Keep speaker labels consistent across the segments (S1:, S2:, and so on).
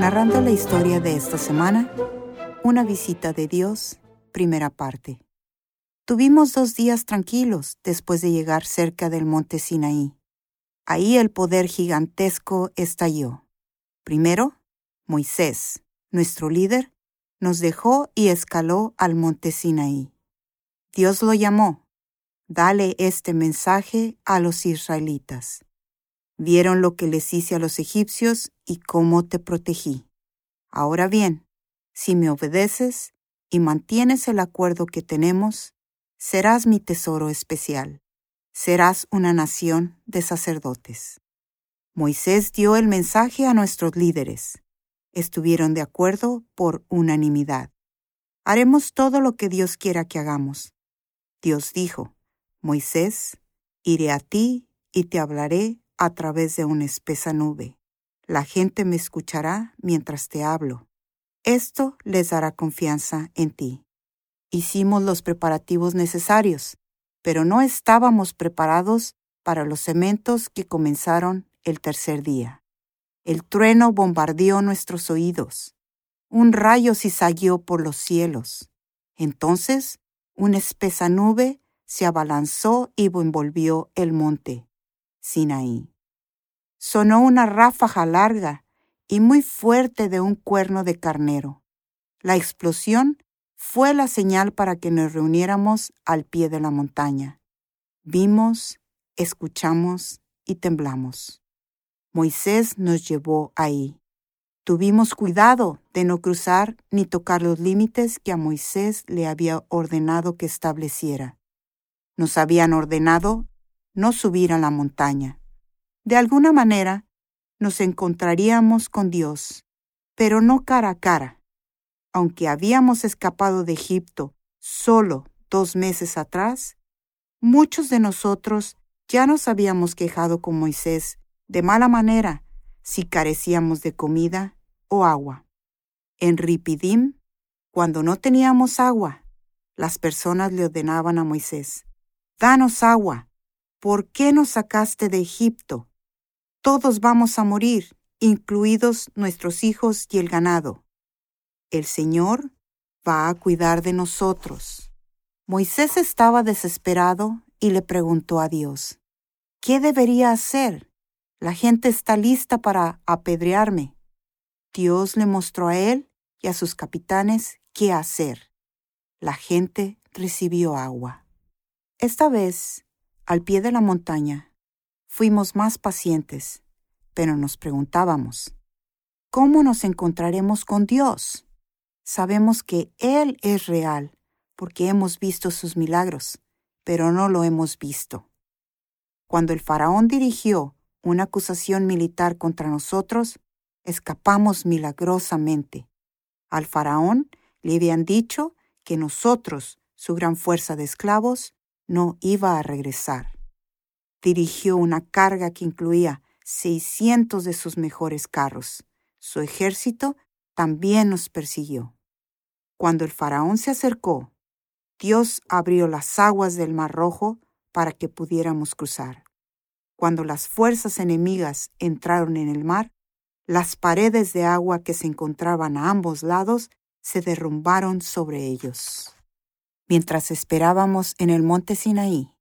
S1: Narrando la historia de esta semana, una visita de Dios, primera parte. Tuvimos dos días tranquilos después de llegar cerca del monte Sinaí. Ahí el poder gigantesco estalló. Primero, Moisés, nuestro líder, nos dejó y escaló al monte Sinaí. Dios lo llamó. Dale este mensaje a los israelitas. Vieron lo que les hice a los egipcios y cómo te protegí. Ahora bien, si me obedeces y mantienes el acuerdo que tenemos, serás mi tesoro especial. Serás una nación de sacerdotes. Moisés dio el mensaje a nuestros líderes. Estuvieron de acuerdo por unanimidad. Haremos todo lo que Dios quiera que hagamos. Dios dijo, Moisés, iré a ti y te hablaré a través de una espesa nube. La gente me escuchará mientras te hablo. Esto les dará confianza en ti. Hicimos los preparativos necesarios, pero no estábamos preparados para los cementos que comenzaron el tercer día. El trueno bombardeó nuestros oídos. Un rayo cizagueó por los cielos. Entonces, una espesa nube se abalanzó y envolvió el monte. Sinaí. Sonó una ráfaga larga y muy fuerte de un cuerno de carnero. La explosión fue la señal para que nos reuniéramos al pie de la montaña. Vimos, escuchamos y temblamos. Moisés nos llevó ahí. Tuvimos cuidado de no cruzar ni tocar los límites que a Moisés le había ordenado que estableciera. Nos habían ordenado no subir a la montaña. De alguna manera, nos encontraríamos con Dios, pero no cara a cara. Aunque habíamos escapado de Egipto solo dos meses atrás, muchos de nosotros ya nos habíamos quejado con Moisés de mala manera si carecíamos de comida o agua. En Ripidim, cuando no teníamos agua, las personas le ordenaban a Moisés, Danos agua, ¿por qué nos sacaste de Egipto? Todos vamos a morir, incluidos nuestros hijos y el ganado. El Señor va a cuidar de nosotros. Moisés estaba desesperado y le preguntó a Dios, ¿qué debería hacer? La gente está lista para apedrearme. Dios le mostró a él y a sus capitanes qué hacer. La gente recibió agua. Esta vez, al pie de la montaña, fuimos más pacientes, pero nos preguntábamos, ¿cómo nos encontraremos con Dios? Sabemos que Él es real porque hemos visto sus milagros, pero no lo hemos visto. Cuando el faraón dirigió una acusación militar contra nosotros, escapamos milagrosamente. Al faraón le habían dicho que nosotros, su gran fuerza de esclavos, no iba a regresar. Dirigió una carga que incluía 600 de sus mejores carros. Su ejército también nos persiguió. Cuando el faraón se acercó, Dios abrió las aguas del Mar Rojo para que pudiéramos cruzar. Cuando las fuerzas enemigas entraron en el mar, las paredes de agua que se encontraban a ambos lados se derrumbaron sobre ellos. Mientras esperábamos en el monte Sinaí,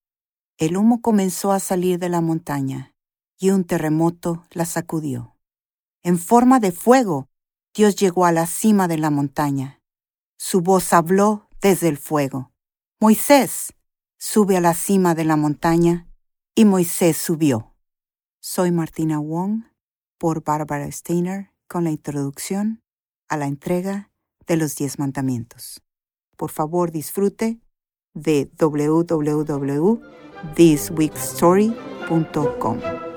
S1: el humo comenzó a salir de la montaña y un terremoto la sacudió. En forma de fuego, Dios llegó a la cima de la montaña. Su voz habló desde el fuego. Moisés, sube a la cima de la montaña y Moisés subió. Soy Martina Wong por Barbara Steiner con la introducción a la entrega de los diez mandamientos. Por favor, disfrute de www.thisweekstory.com.